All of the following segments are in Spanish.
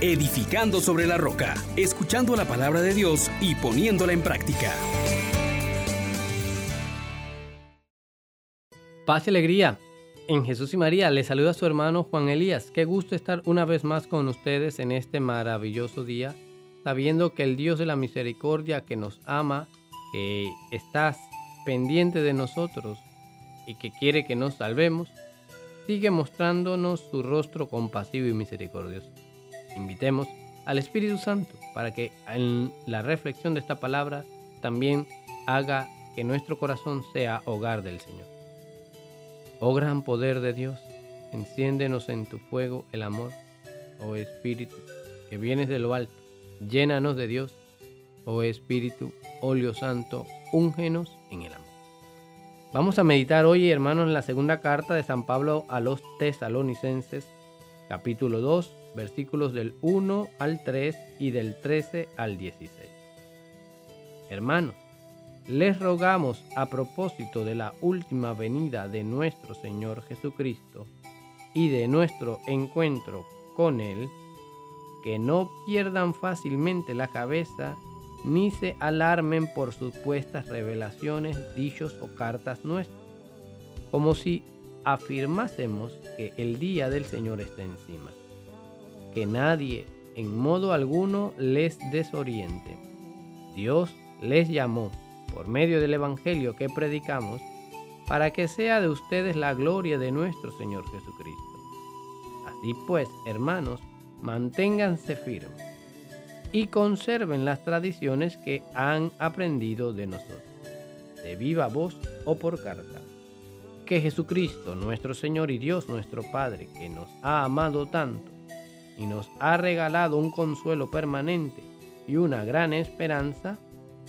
edificando sobre la roca, escuchando la palabra de Dios y poniéndola en práctica. Paz y alegría. En Jesús y María le saluda a su hermano Juan Elías. Qué gusto estar una vez más con ustedes en este maravilloso día, sabiendo que el Dios de la misericordia que nos ama, que está pendiente de nosotros y que quiere que nos salvemos, sigue mostrándonos su rostro compasivo y misericordioso. Invitemos al Espíritu Santo para que en la reflexión de esta palabra también haga que nuestro corazón sea hogar del Señor. Oh gran poder de Dios, enciéndenos en tu fuego el amor, oh Espíritu, que vienes de lo alto, llénanos de Dios, oh Espíritu, óleo santo, úngenos en el amor. Vamos a meditar hoy, hermanos, en la segunda carta de San Pablo a los tesalonicenses, capítulo 2, versículos del 1 al 3 y del 13 al 16. Hermanos, les rogamos a propósito de la última venida de nuestro Señor Jesucristo y de nuestro encuentro con Él, que no pierdan fácilmente la cabeza ni se alarmen por supuestas revelaciones, dichos o cartas nuestras, como si afirmásemos que el día del Señor está encima. Que nadie en modo alguno les desoriente. Dios les llamó por medio del Evangelio que predicamos, para que sea de ustedes la gloria de nuestro Señor Jesucristo. Así pues, hermanos, manténganse firmes y conserven las tradiciones que han aprendido de nosotros, de viva voz o por carta. Que Jesucristo, nuestro Señor y Dios nuestro Padre, que nos ha amado tanto y nos ha regalado un consuelo permanente y una gran esperanza,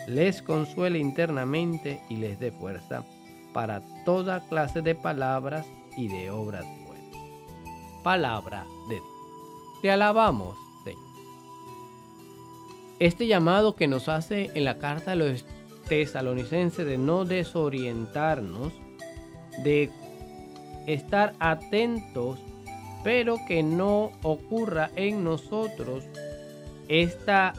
les consuele internamente y les dé fuerza para toda clase de palabras y de obras buenas. Palabra de Dios. Te alabamos, Señor. Este llamado que nos hace en la carta a los tesalonicenses de no desorientarnos, de estar atentos, pero que no ocurra en nosotros esta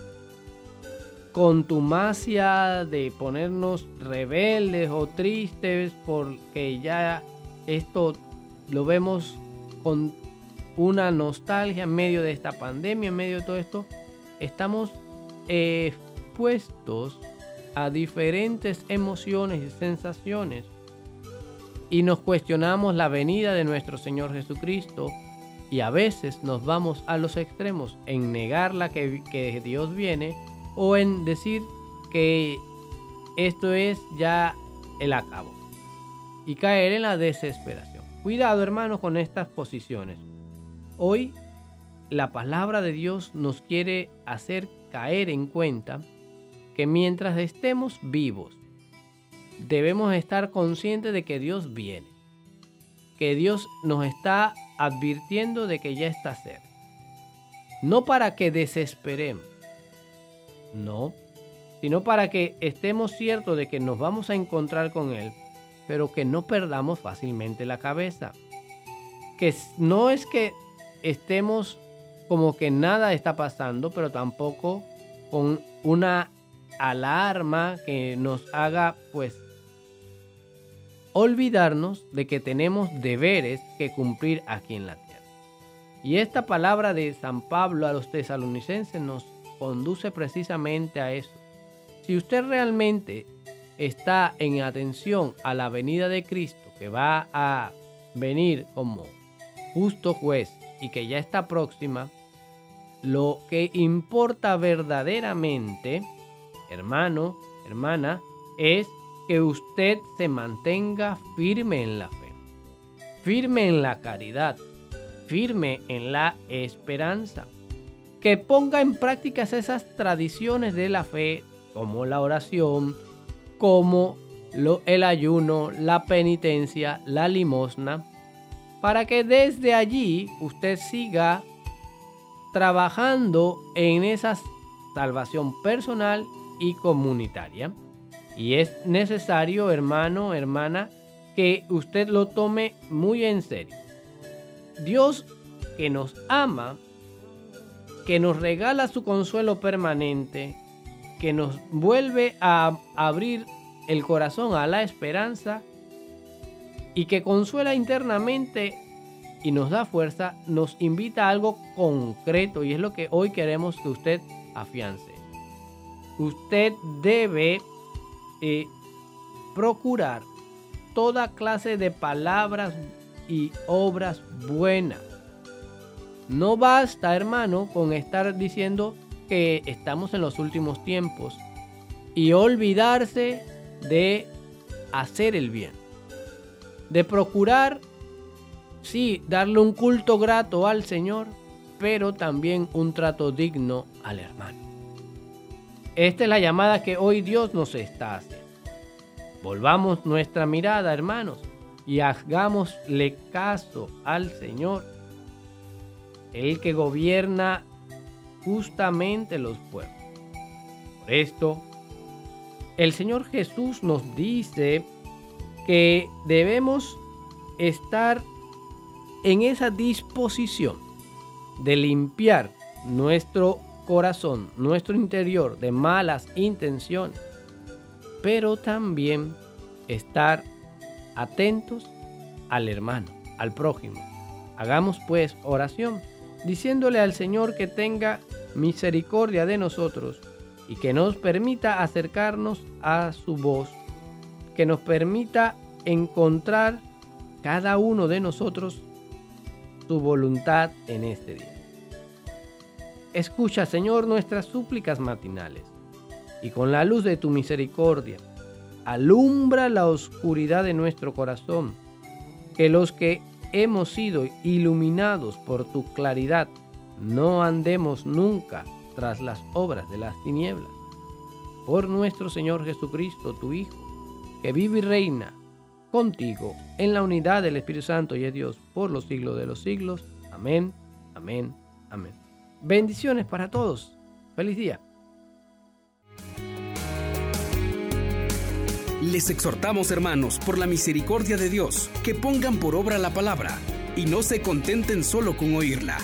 contumacia de ponernos rebeldes o tristes porque ya esto lo vemos con una nostalgia en medio de esta pandemia, en medio de todo esto, estamos expuestos a diferentes emociones y sensaciones. Y nos cuestionamos la venida de nuestro Señor Jesucristo y a veces nos vamos a los extremos en negar la que, Dios viene o en decir que esto es ya el acabo y caer en la desesperación. Cuidado hermanos con estas posiciones. Hoy la palabra de Dios nos quiere hacer caer en cuenta que mientras estemos vivos, debemos estar conscientes de que Dios viene, que Dios nos está advirtiendo de que ya está cerca. No para que desesperemos, no, sino para que estemos ciertos de que nos vamos a encontrar con Él, pero que no perdamos fácilmente la cabeza. Que no es que estemos como que nada está pasando, pero tampoco con una alarma que nos haga pues olvidarnos de que tenemos deberes que cumplir aquí en la tierra. Y esta palabra de San Pablo a los tesalonicenses nos conduce precisamente a eso. Si usted realmente está en atención a la venida de Cristo, que va a venir como justo juez y que ya está próxima, lo que importa verdaderamente, hermano, hermana, es que usted se mantenga firme en la fe, firme en la caridad, firme en la esperanza que ponga en práctica esas tradiciones de la fe, como la oración, como el ayuno, la penitencia, la limosna, para que desde allí usted siga trabajando en esa salvación personal y comunitaria. Y es necesario, hermano, hermana, que usted lo tome muy en serio. Dios que nos ama que nos regala su consuelo permanente, que nos vuelve a abrir el corazón a la esperanza y que consuela internamente y nos da fuerza, nos invita a algo concreto y es lo que hoy queremos que usted afiance. Usted debe procurar toda clase de palabras y obras buenas. No basta, hermano, con estar diciendo que estamos en los últimos tiempos y olvidarse de hacer el bien, de procurar Sí, darle un culto grato al Señor, pero también un trato digno al hermano. Esta es la llamada que hoy Dios nos está haciendo. Volvamos nuestra mirada, hermanos, y hagámosle caso al Señor, el que gobierna justamente los pueblos. Por esto, el Señor Jesús nos dice que debemos estar en esa disposición de limpiar nuestro corazón, nuestro interior de malas intenciones, pero también estar atentos al hermano, al prójimo. Hagamos pues oración, diciéndole al Señor que tenga misericordia de nosotros y que nos permita acercarnos a su voz, que nos permita encontrar cada uno de nosotros tu voluntad en este día. Escucha, Señor, nuestras súplicas matinales y con la luz de tu misericordia, alumbra la oscuridad de nuestro corazón, que los que hemos sido iluminados por tu claridad no andemos nunca tras las obras de las tinieblas. Por nuestro Señor Jesucristo, tu Hijo, que vive y reina contigo en la unidad del Espíritu Santo y de Dios por los siglos de los siglos. Amén, amén, amén. Bendiciones para todos. Feliz día. Les exhortamos, hermanos, por la misericordia de Dios, que pongan por obra la palabra y no se contenten solo con oírla.